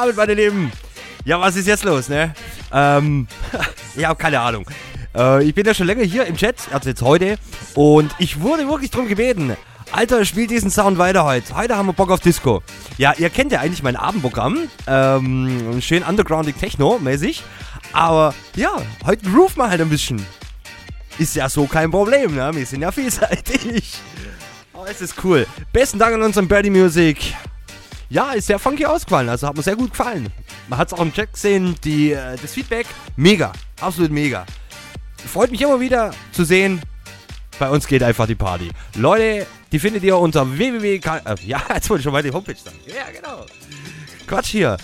Abend, meine Lieben. Ja, was ist jetzt los, ne? Ähm, ich habe keine Ahnung. Äh, ich bin ja schon länger hier im Chat, also jetzt heute. Und ich wurde wirklich drum gebeten. Alter, spiel diesen Sound weiter heute. Heute haben wir Bock auf Disco. Ja, ihr kennt ja eigentlich mein Abendprogramm. Ähm, schön undergroundig Techno-mäßig. Aber ja, heute groove mal halt ein bisschen. Ist ja so kein Problem, ne? Wir sind ja vielseitig. Aber es ist cool. Besten Dank an unseren Birdie Music. Ja, ist sehr funky ausgefallen. Also hat mir sehr gut gefallen. Man hat es auch im Chat gesehen. Die, äh, das Feedback, mega. Absolut mega. Freut mich immer wieder zu sehen. Bei uns geht einfach die Party. Leute, die findet ihr unter www. Äh, ja, jetzt wollte ich schon mal die Homepage sagen. Ja, genau. Quatsch hier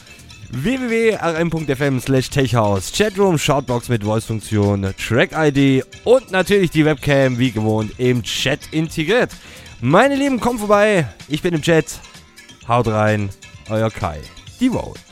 www.rm.fm slash techhouse, Chatroom, Shoutbox mit Voice-Funktion, Track-ID und natürlich die Webcam wie gewohnt im Chat integriert. Meine Lieben, kommt vorbei. Ich bin im Chat. Haut rein, euer Kai. Die Vote.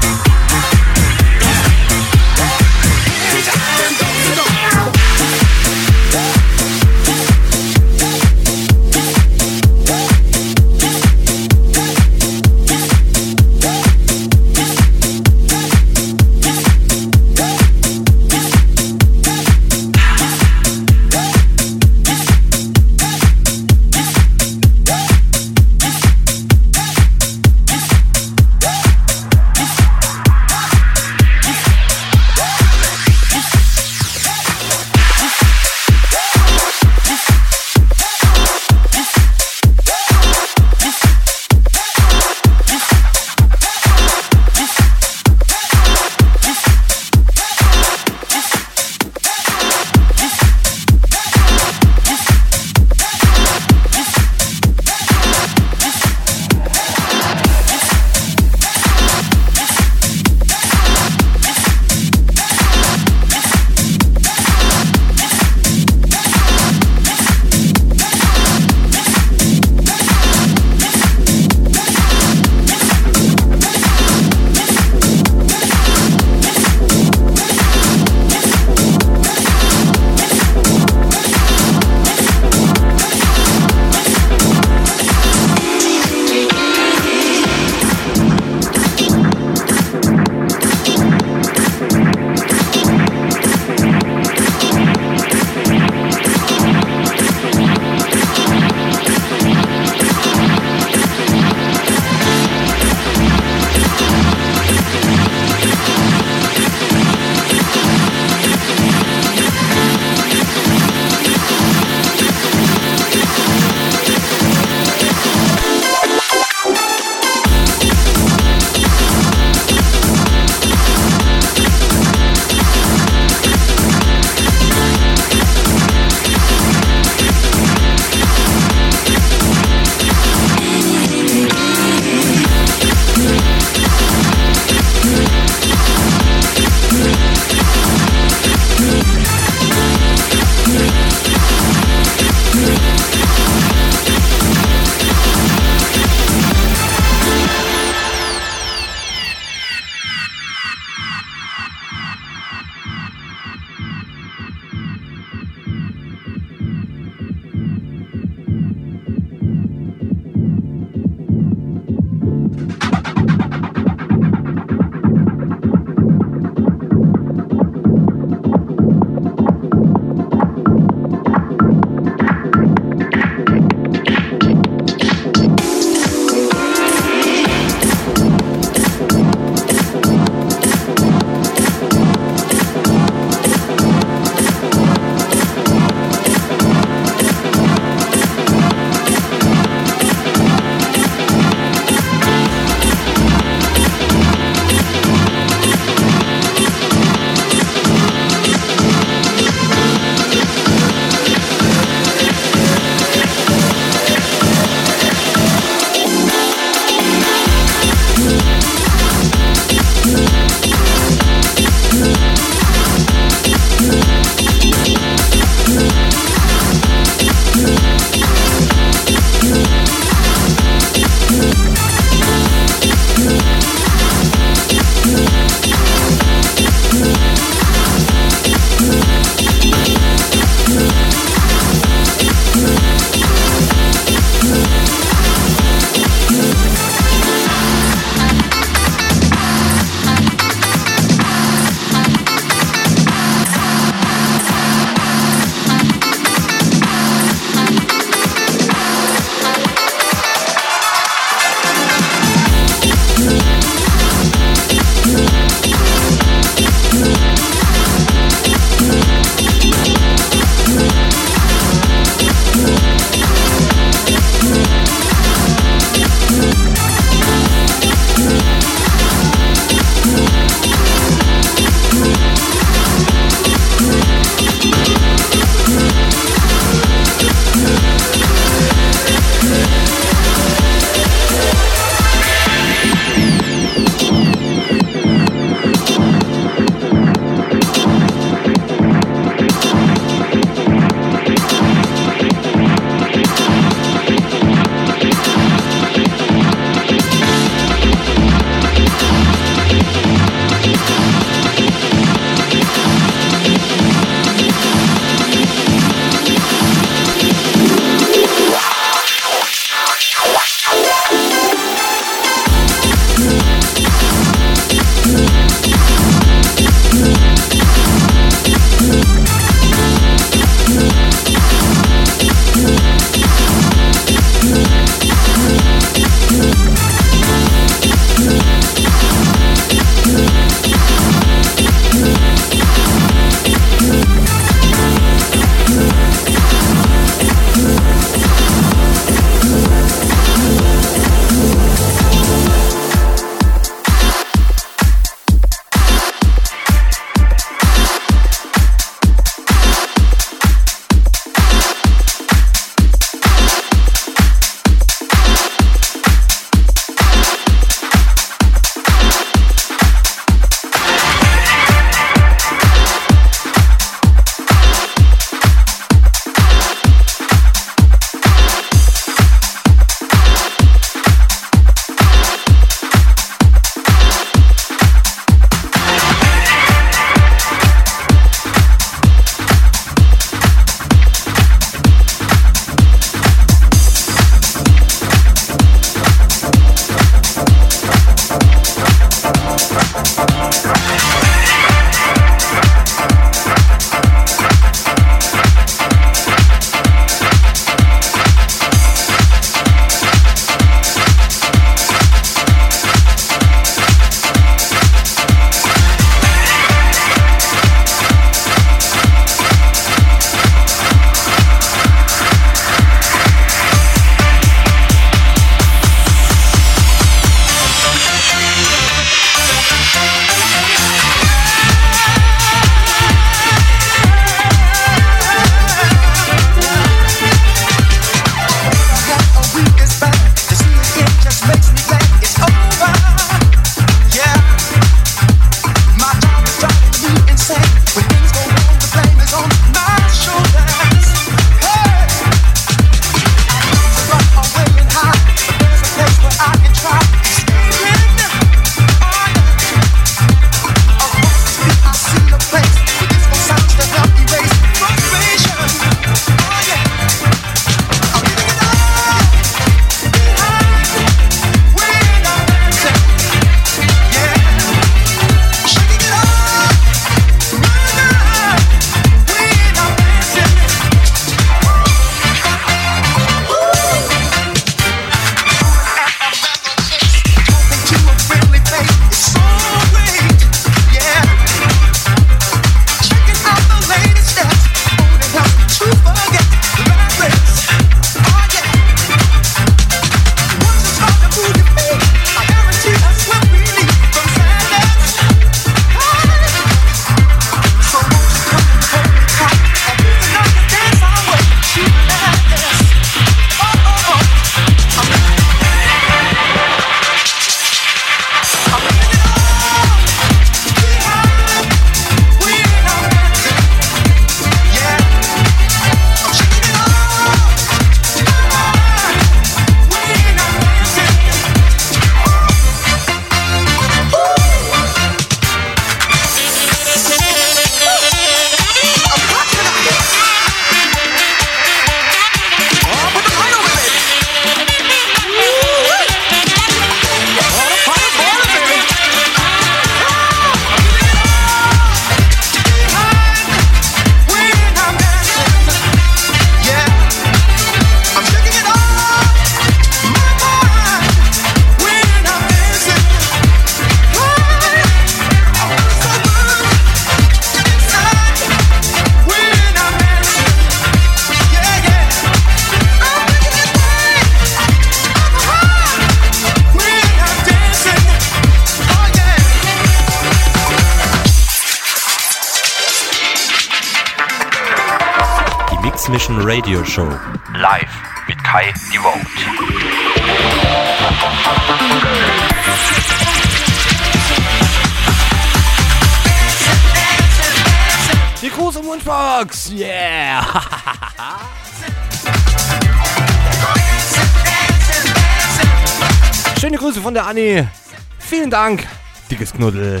Knuddel.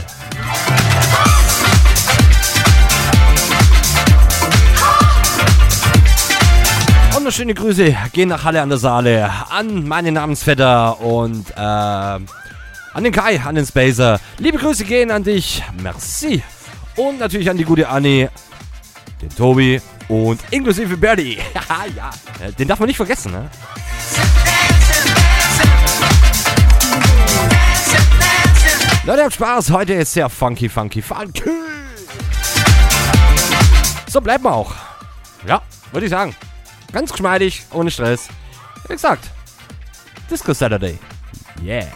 Und noch schöne Grüße gehen nach Halle an der Saale an meinen Namensvetter und äh, an den Kai, an den Spacer. Liebe Grüße gehen an dich. Merci. Und natürlich an die gute Anni, den Tobi und inklusive Bertie. ja, den darf man nicht vergessen, ne? Leute, habt Spaß. Heute ist sehr funky, funky, funky. So bleibt man auch. Ja, würde ich sagen. Ganz geschmeidig, ohne Stress. Wie gesagt, Disco Saturday. Yeah.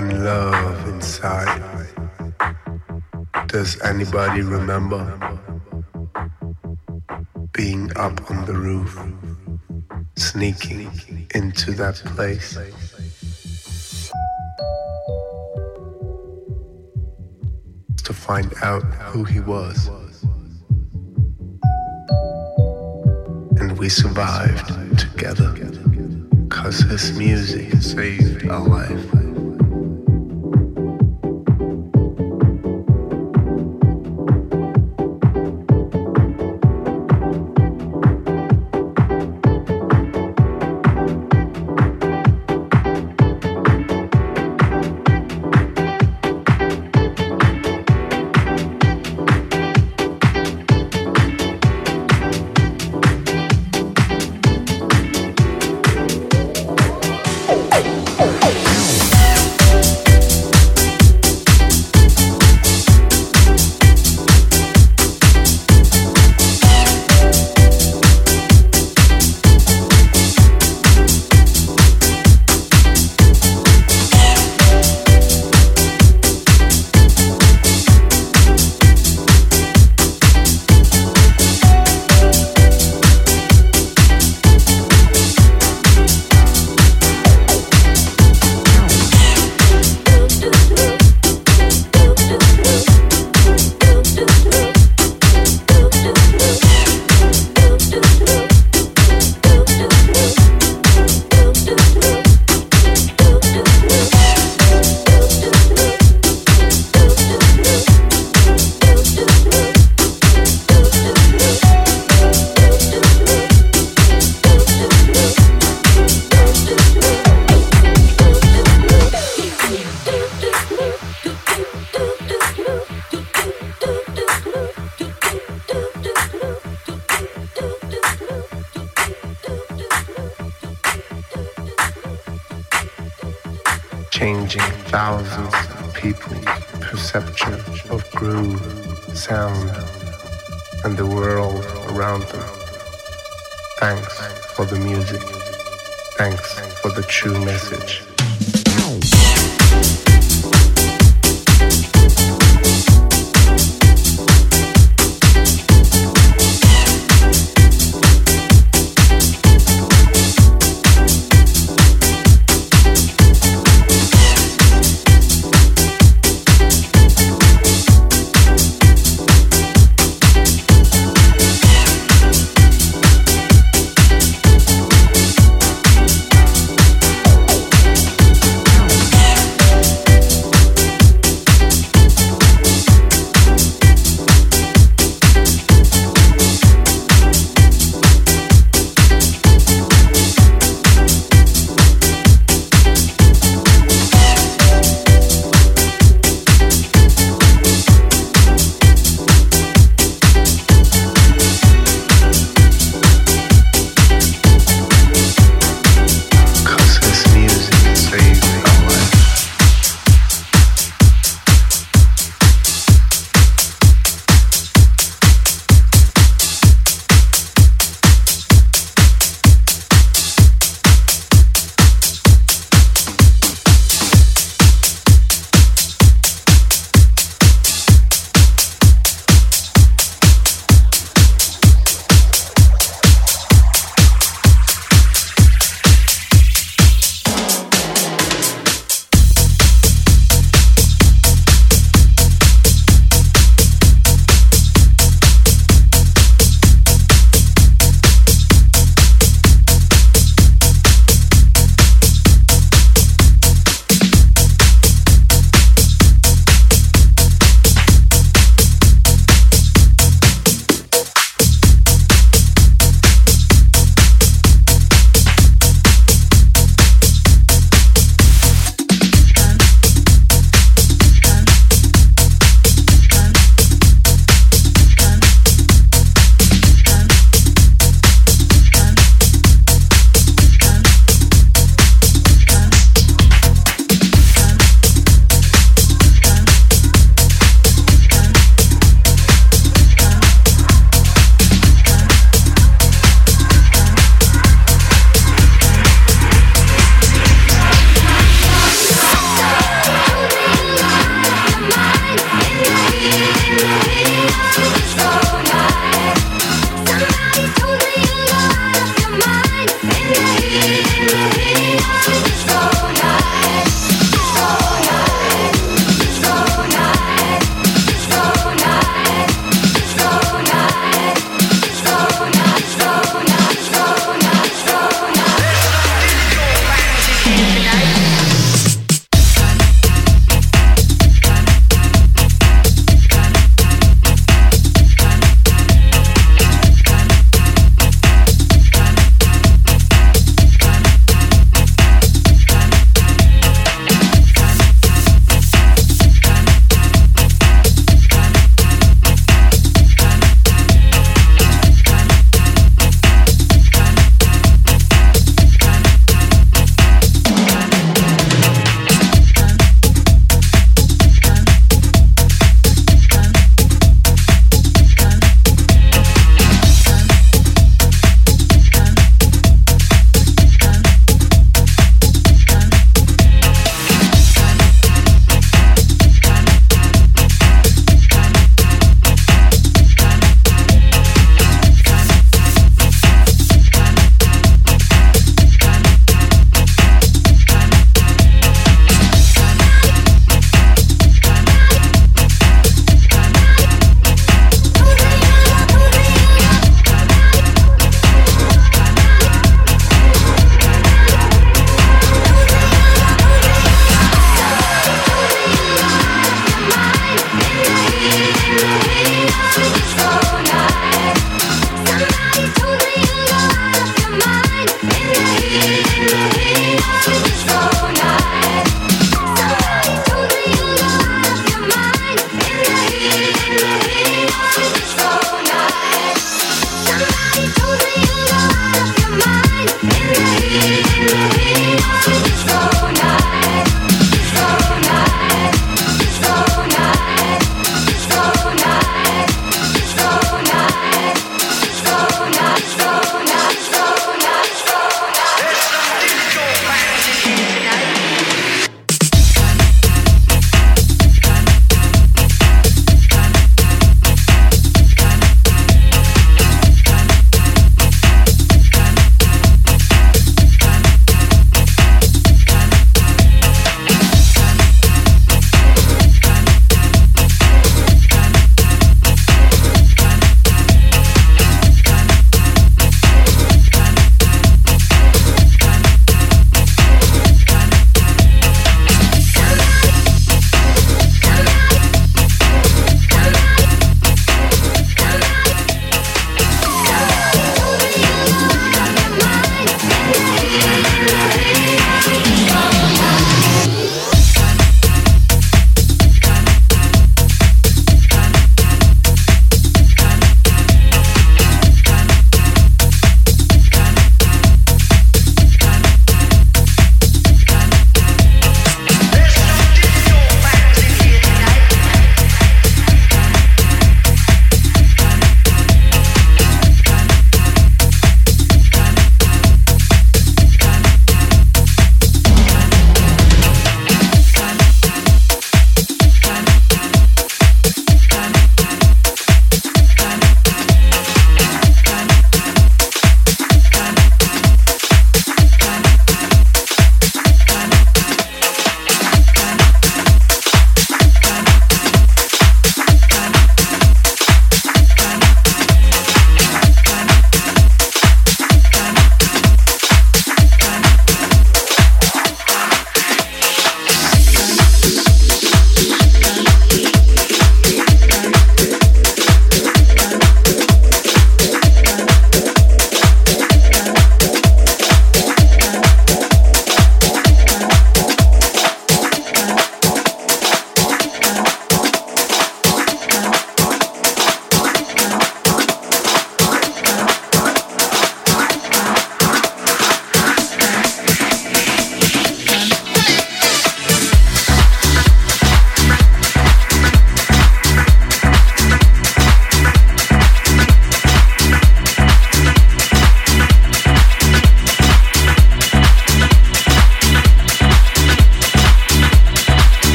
one love inside. Does anybody remember being up on the roof, sneaking into that place? To find out who he was. And we survived together because his music saved our life.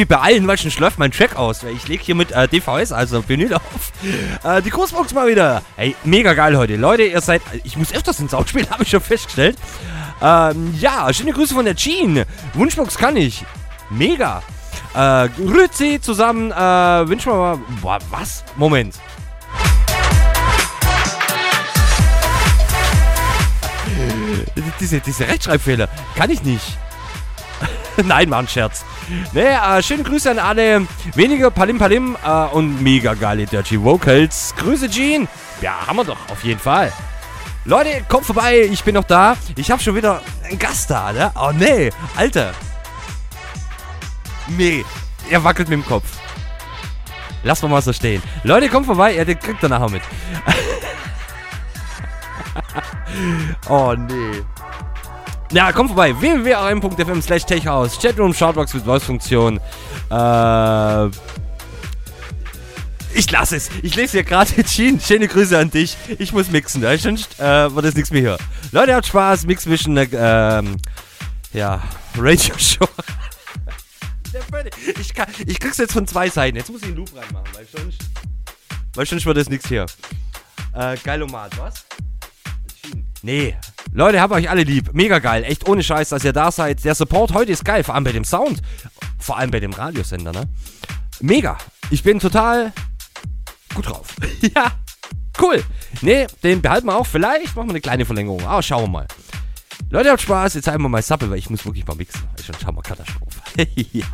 Ich mich beeilen, weil schon läuft mein Track aus. Ich lege hier mit äh, DVS, also Vinyl auf. Äh, die Großbox mal wieder. Hey, mega geil heute. Leute, ihr seid. Ich muss öfters ins Sound spielen, habe ich schon festgestellt. Ähm, ja, schöne Grüße von der Jean. Wunschbox kann ich. Mega. Äh, Grüezi zusammen. Äh, wünschen mal. Boah, was? Moment. diese, diese Rechtschreibfehler. Kann ich nicht. Nein, ein Scherz. Nee, äh, schöne Grüße an alle. Weniger Palim Palim äh, und mega geile Dirty Vocals. Grüße, Jean. Ja, haben wir doch, auf jeden Fall. Leute, kommt vorbei, ich bin noch da. Ich habe schon wieder einen Gast da, ne? Oh nee, Alter. Nee, er wackelt mit dem Kopf. Lass mal mal so stehen. Leute, kommt vorbei, ja, den kriegt er nachher mit. oh nee. Ja, komm vorbei. www.rm.fm slash techhouse. Chatroom, Shoutbox mit Voice-Funktion. Äh. Ich lasse es. Ich lese hier gerade Jean. Schöne Grüße an dich. Ich muss mixen, weil sonst äh, wird das nichts mehr hier. Leute, habt Spaß. Mix Mission, äh, ähm, ja, Radio Show. ich, kann, ich krieg's jetzt von zwei Seiten. Jetzt muss ich einen Loop reinmachen, weil sonst, weil sonst wird das nichts hier. Äh, Geilomat, was? Nee. Leute, hab euch alle lieb. Mega geil. Echt ohne Scheiß, dass ihr da seid. Der Support heute ist geil. Vor allem bei dem Sound. Vor allem bei dem Radiosender, ne? Mega. Ich bin total gut drauf. ja. Cool. Nee, den behalten wir auch. Vielleicht machen wir eine kleine Verlängerung. Aber schauen wir mal. Leute, habt Spaß. Jetzt einmal mal Sappe, weil ich muss wirklich mal mixen. Schon schauen wir Katastrophe. ja.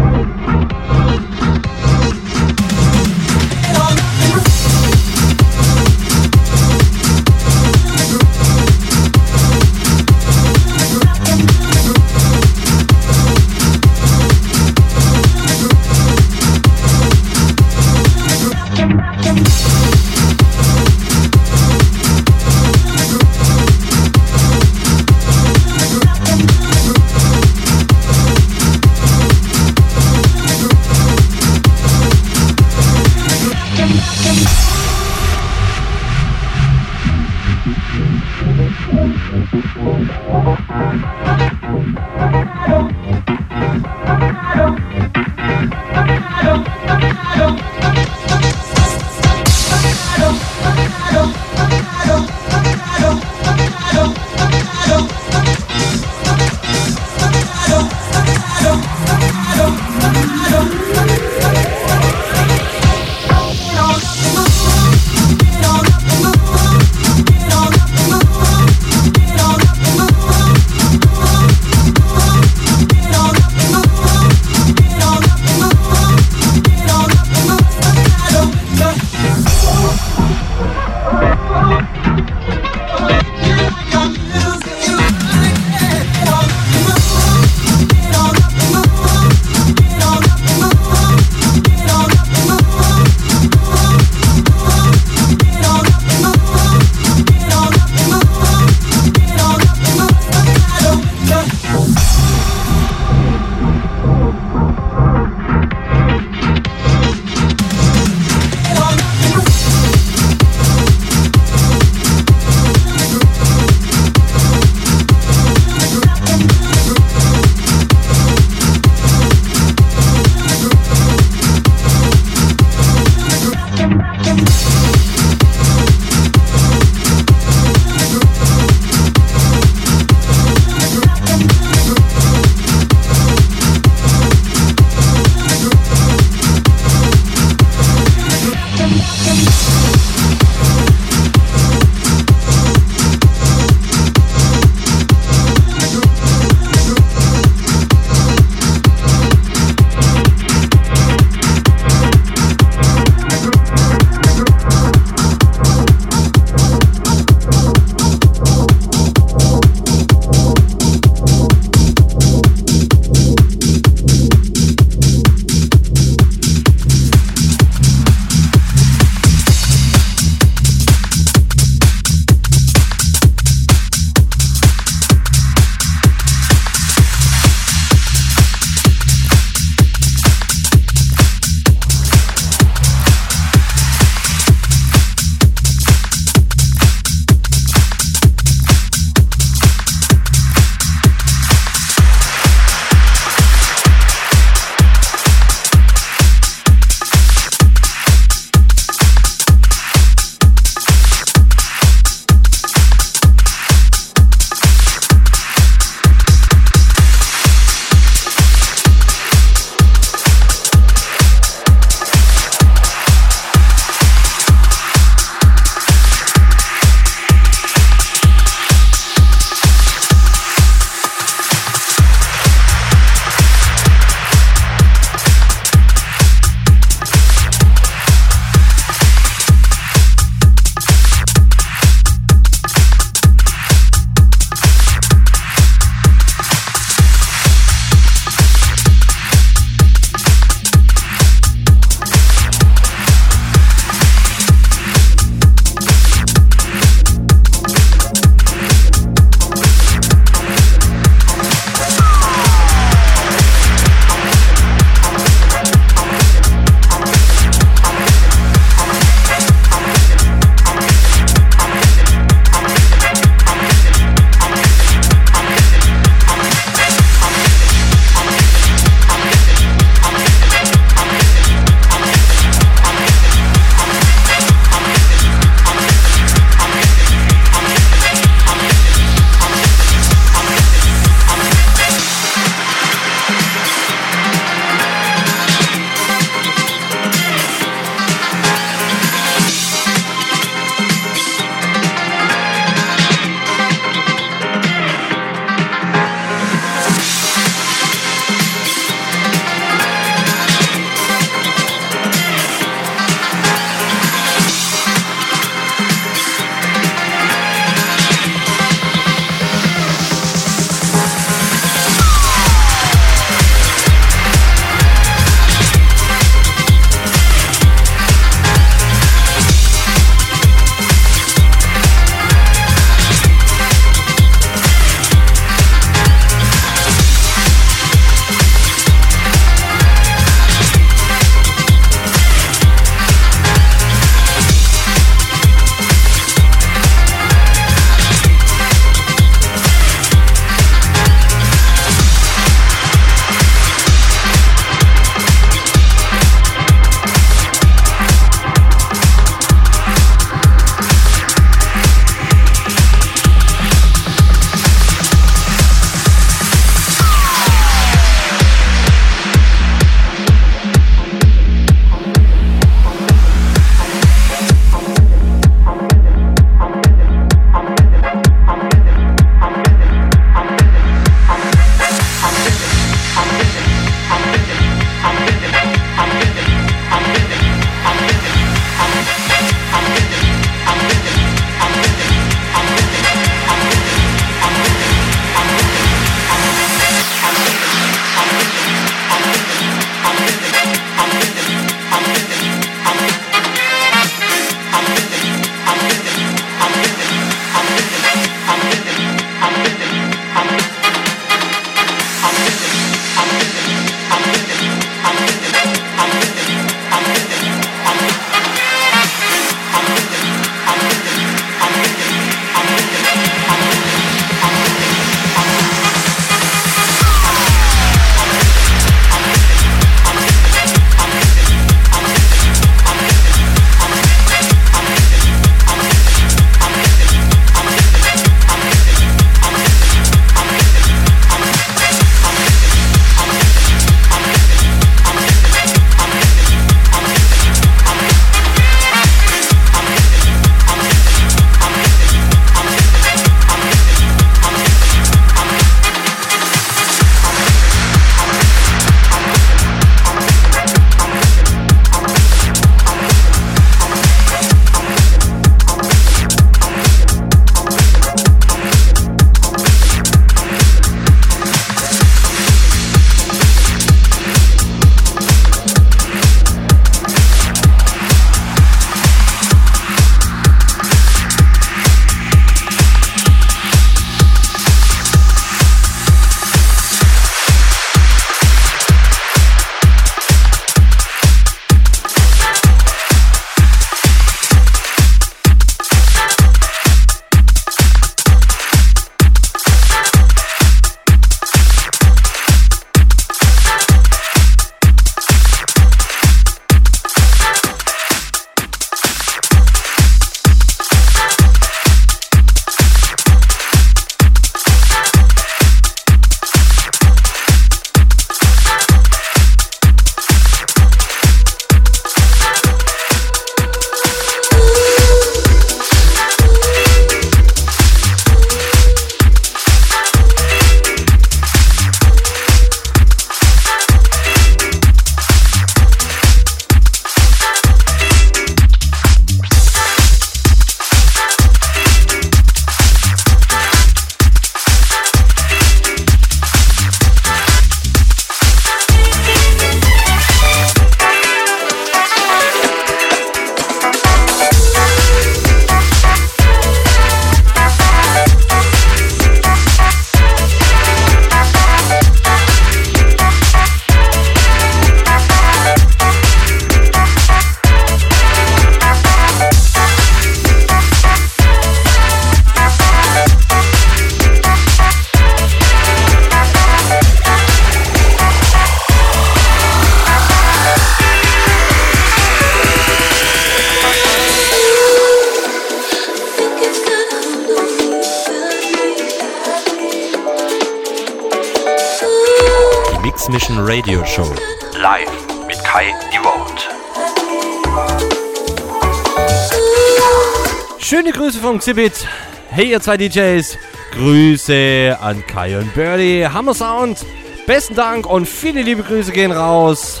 Xibit. Hey ihr zwei DJs. Grüße an Kai und Birdie. Hammer Sound. Besten Dank und viele liebe Grüße gehen raus.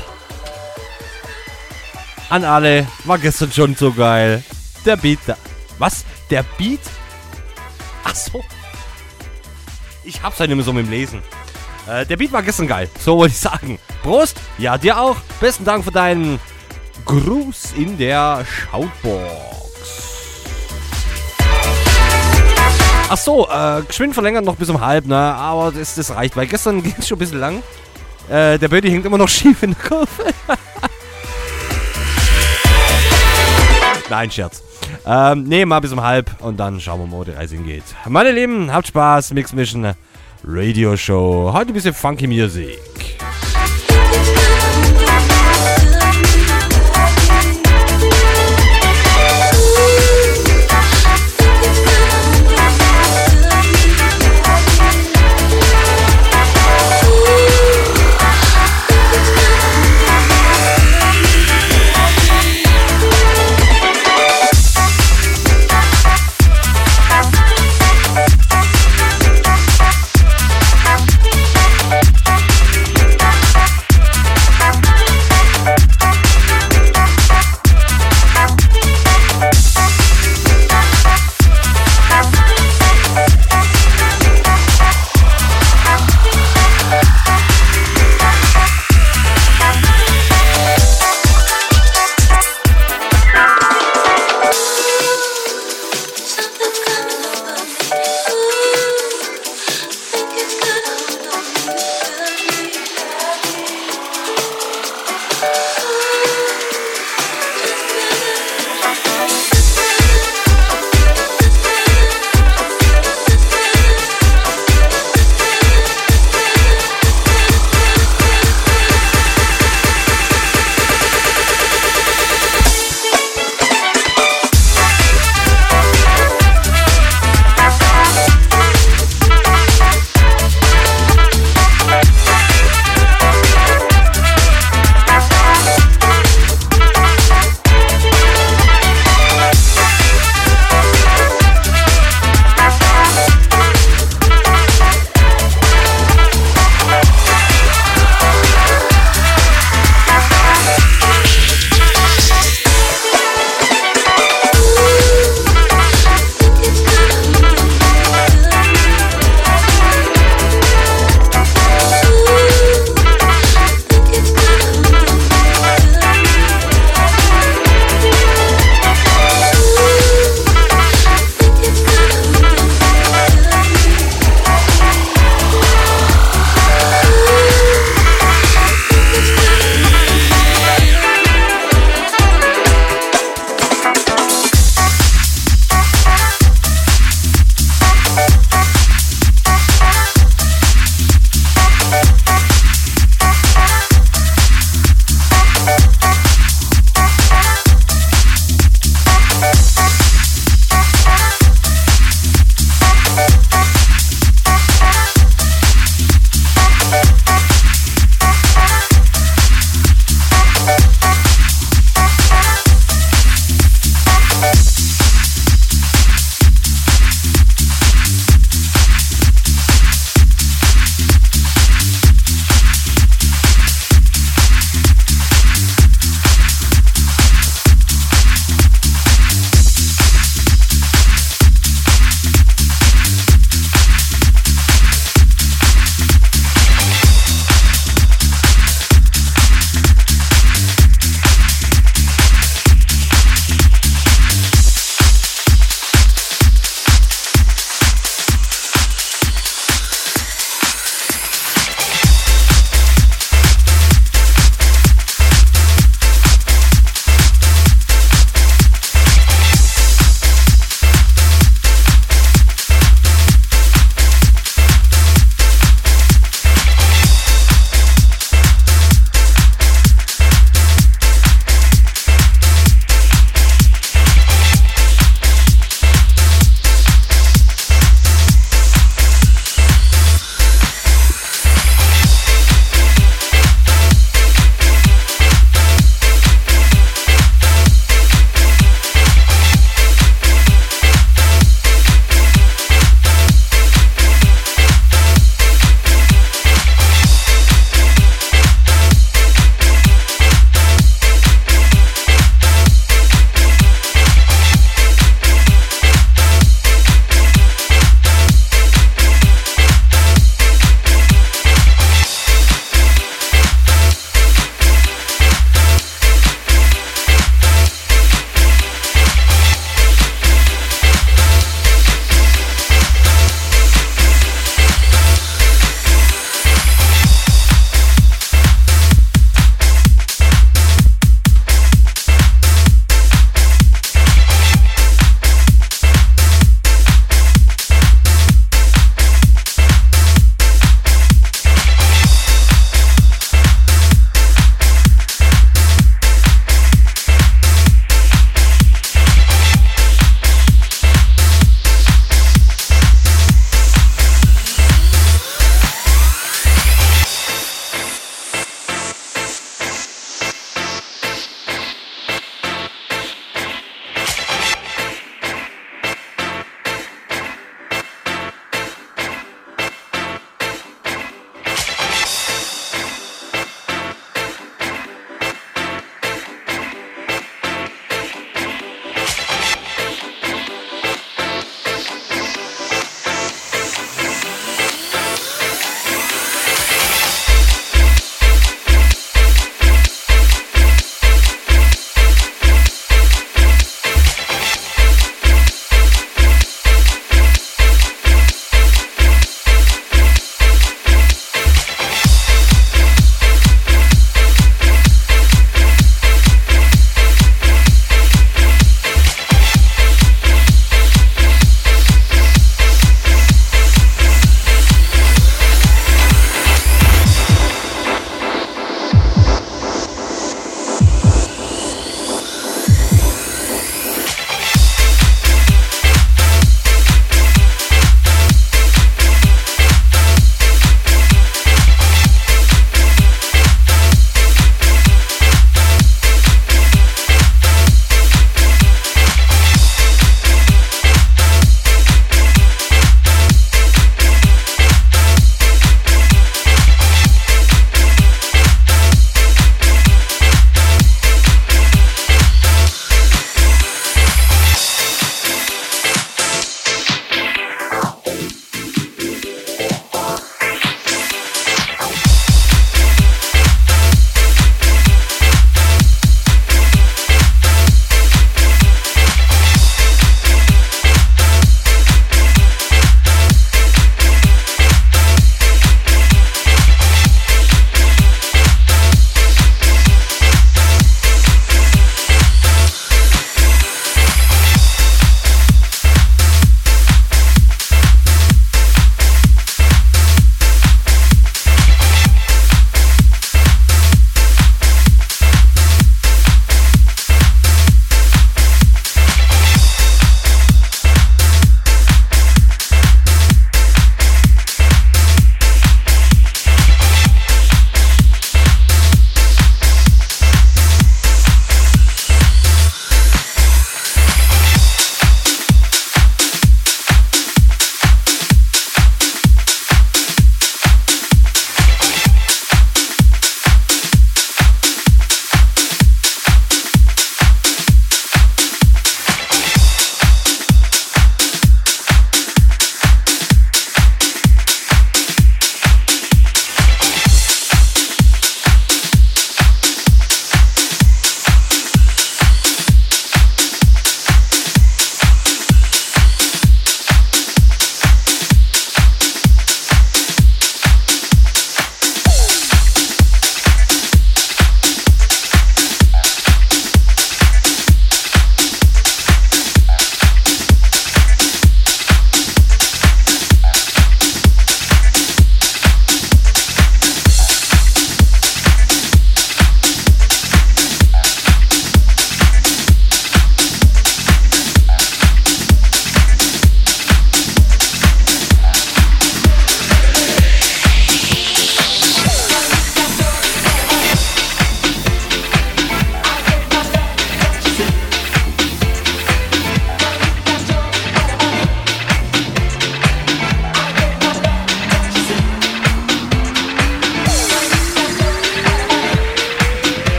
An alle. War gestern schon so geil. Der Beat. Da. Was? Der Beat? Ach so. Ich hab's ja nicht mehr so mit dem Lesen. Äh, der Beat war gestern geil. So wollte ich sagen. Prost. Ja, dir auch. Besten Dank für deinen Gruß in der Shoutbox. Ach so, äh, geschwind verlängert noch bis um halb, ne? Aber das, das reicht, weil gestern ging es schon ein bisschen lang. Äh, der Birdie hängt immer noch schief in der Kurve. Nein, Scherz. Ähm, nee, mal bis um halb und dann schauen wir mal, wo die Reise hingeht. Meine Lieben, habt Spaß. Mix Mission Radio Show. Heute ein bisschen Funky Music.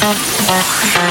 Oh, oh, oh.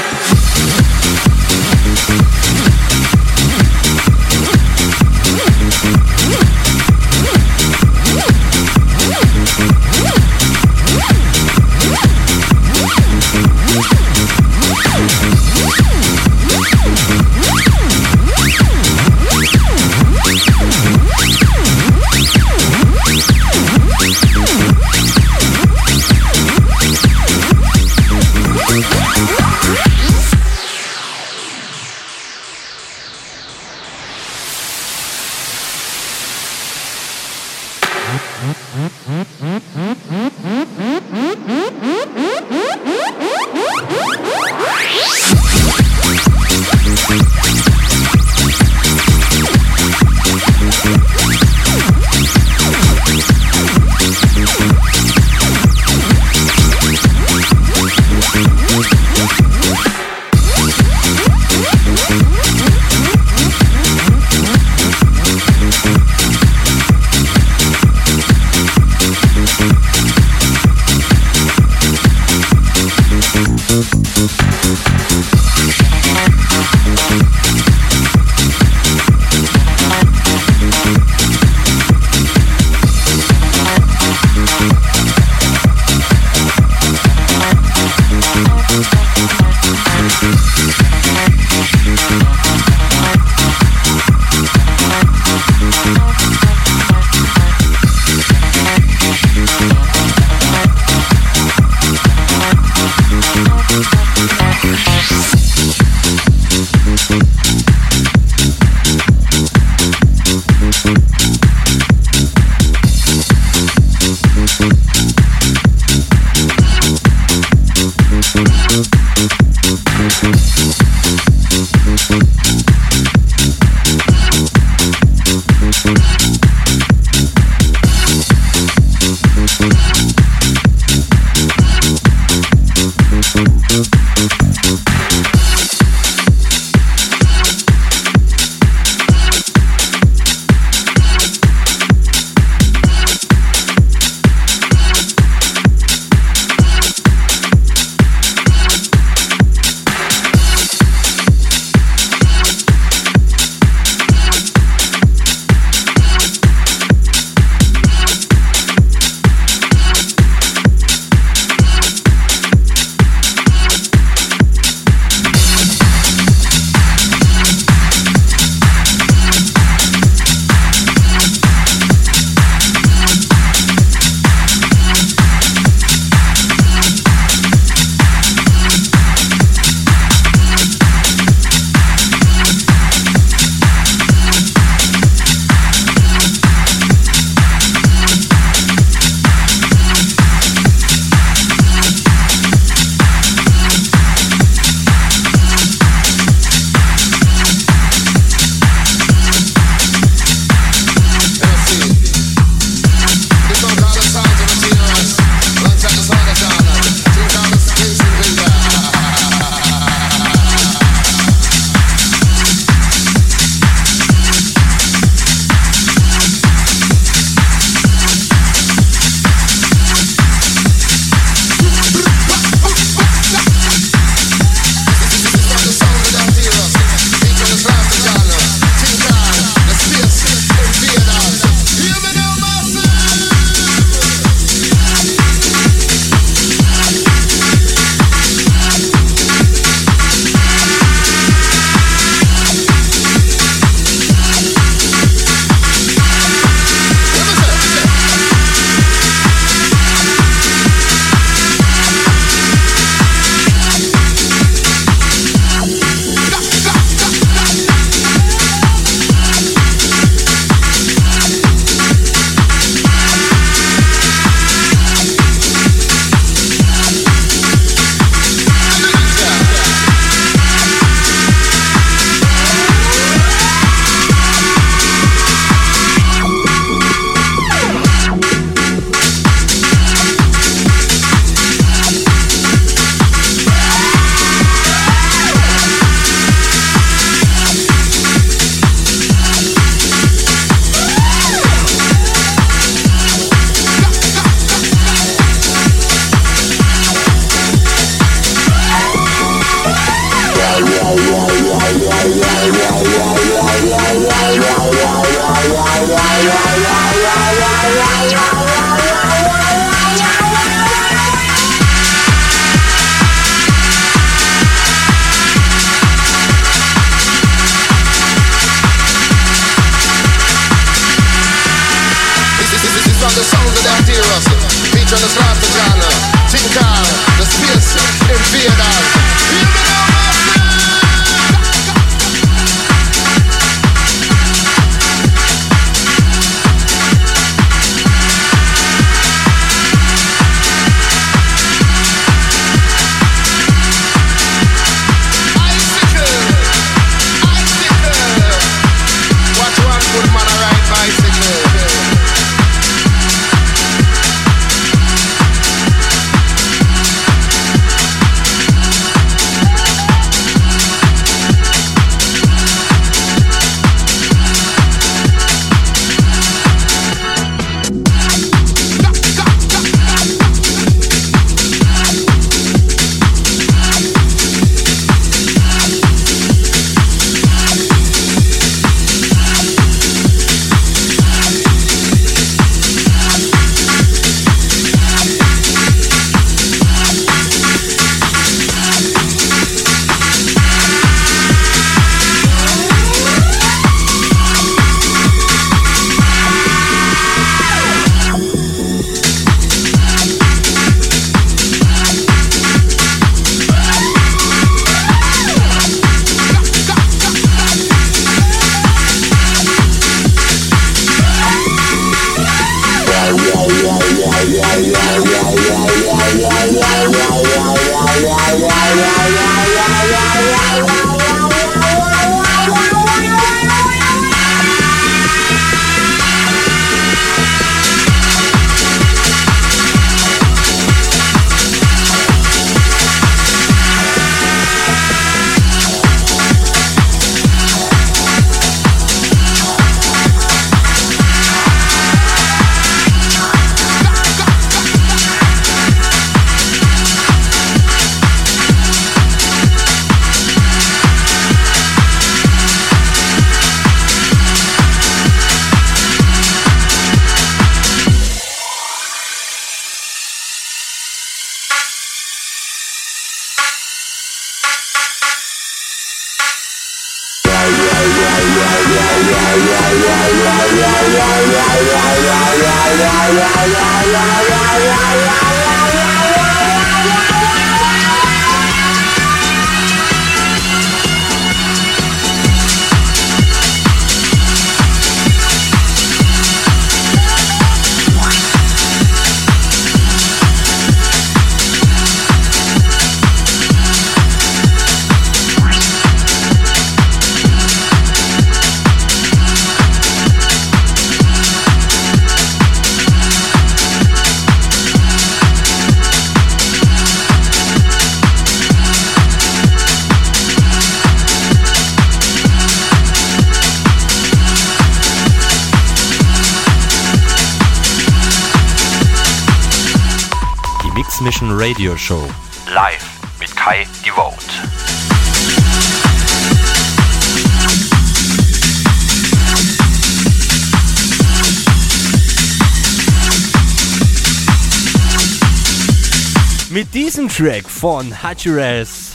Track von Hachiras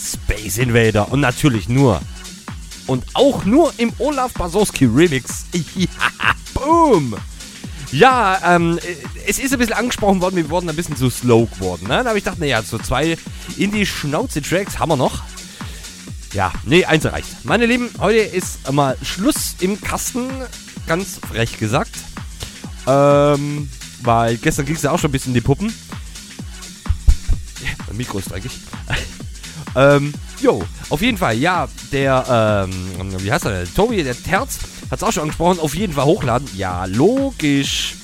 Space Invader und natürlich nur und auch nur im Olaf Basowski Remix. Boom! Ja, ähm, es ist ein bisschen angesprochen worden, wir wurden ein bisschen zu slow geworden. Ne? Da habe ich gedacht, naja, so zwei Indie-Schnauze-Tracks haben wir noch. Ja, nee, eins reicht. Meine Lieben, heute ist mal Schluss im Kasten, ganz frech gesagt. Ähm, weil gestern ging es ja auch schon ein bisschen in die Puppen. Mikro ist dreckig. ähm, jo, auf jeden Fall, ja, der, ähm, wie heißt er, der Tobi, der Terz, hat es auch schon angesprochen, auf jeden Fall hochladen. Ja, logisch.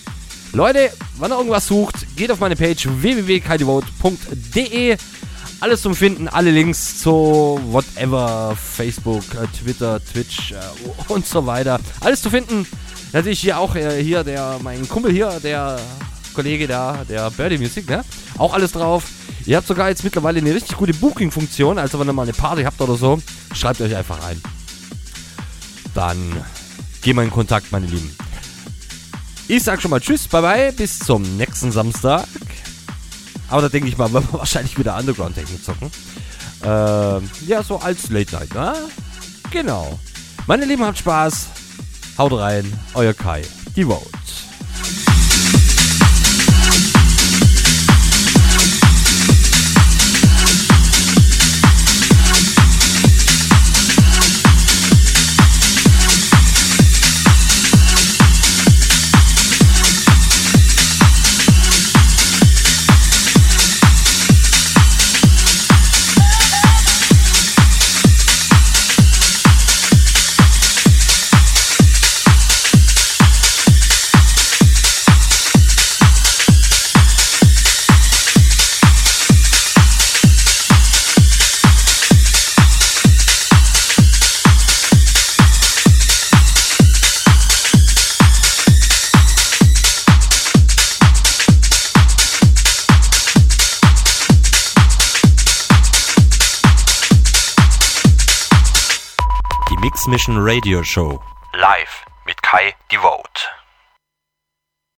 Leute, wenn ihr irgendwas sucht, geht auf meine Page www.kaidevote.de. Alles zum Finden, alle Links zu whatever, Facebook, äh, Twitter, Twitch äh, und so weiter. Alles zu finden. Natürlich hier auch äh, hier der, mein Kumpel hier, der Kollege da, der Birdie Music, ne? Auch alles drauf. Ihr habt sogar jetzt mittlerweile eine richtig gute Booking-Funktion. Also wenn ihr mal eine Party habt oder so, schreibt euch einfach ein. Dann gehen wir in Kontakt, meine Lieben. Ich sag schon mal Tschüss, bye bye, bis zum nächsten Samstag. Aber da denke ich mal, werden wir wahrscheinlich wieder Underground-Technik zocken. Ähm, ja, so als Late Night, ne? Genau. Meine Lieben, habt Spaß. Haut rein, euer Kai. Die Vote. Die Mix Mission Radio Show. Live mit Kai Devote.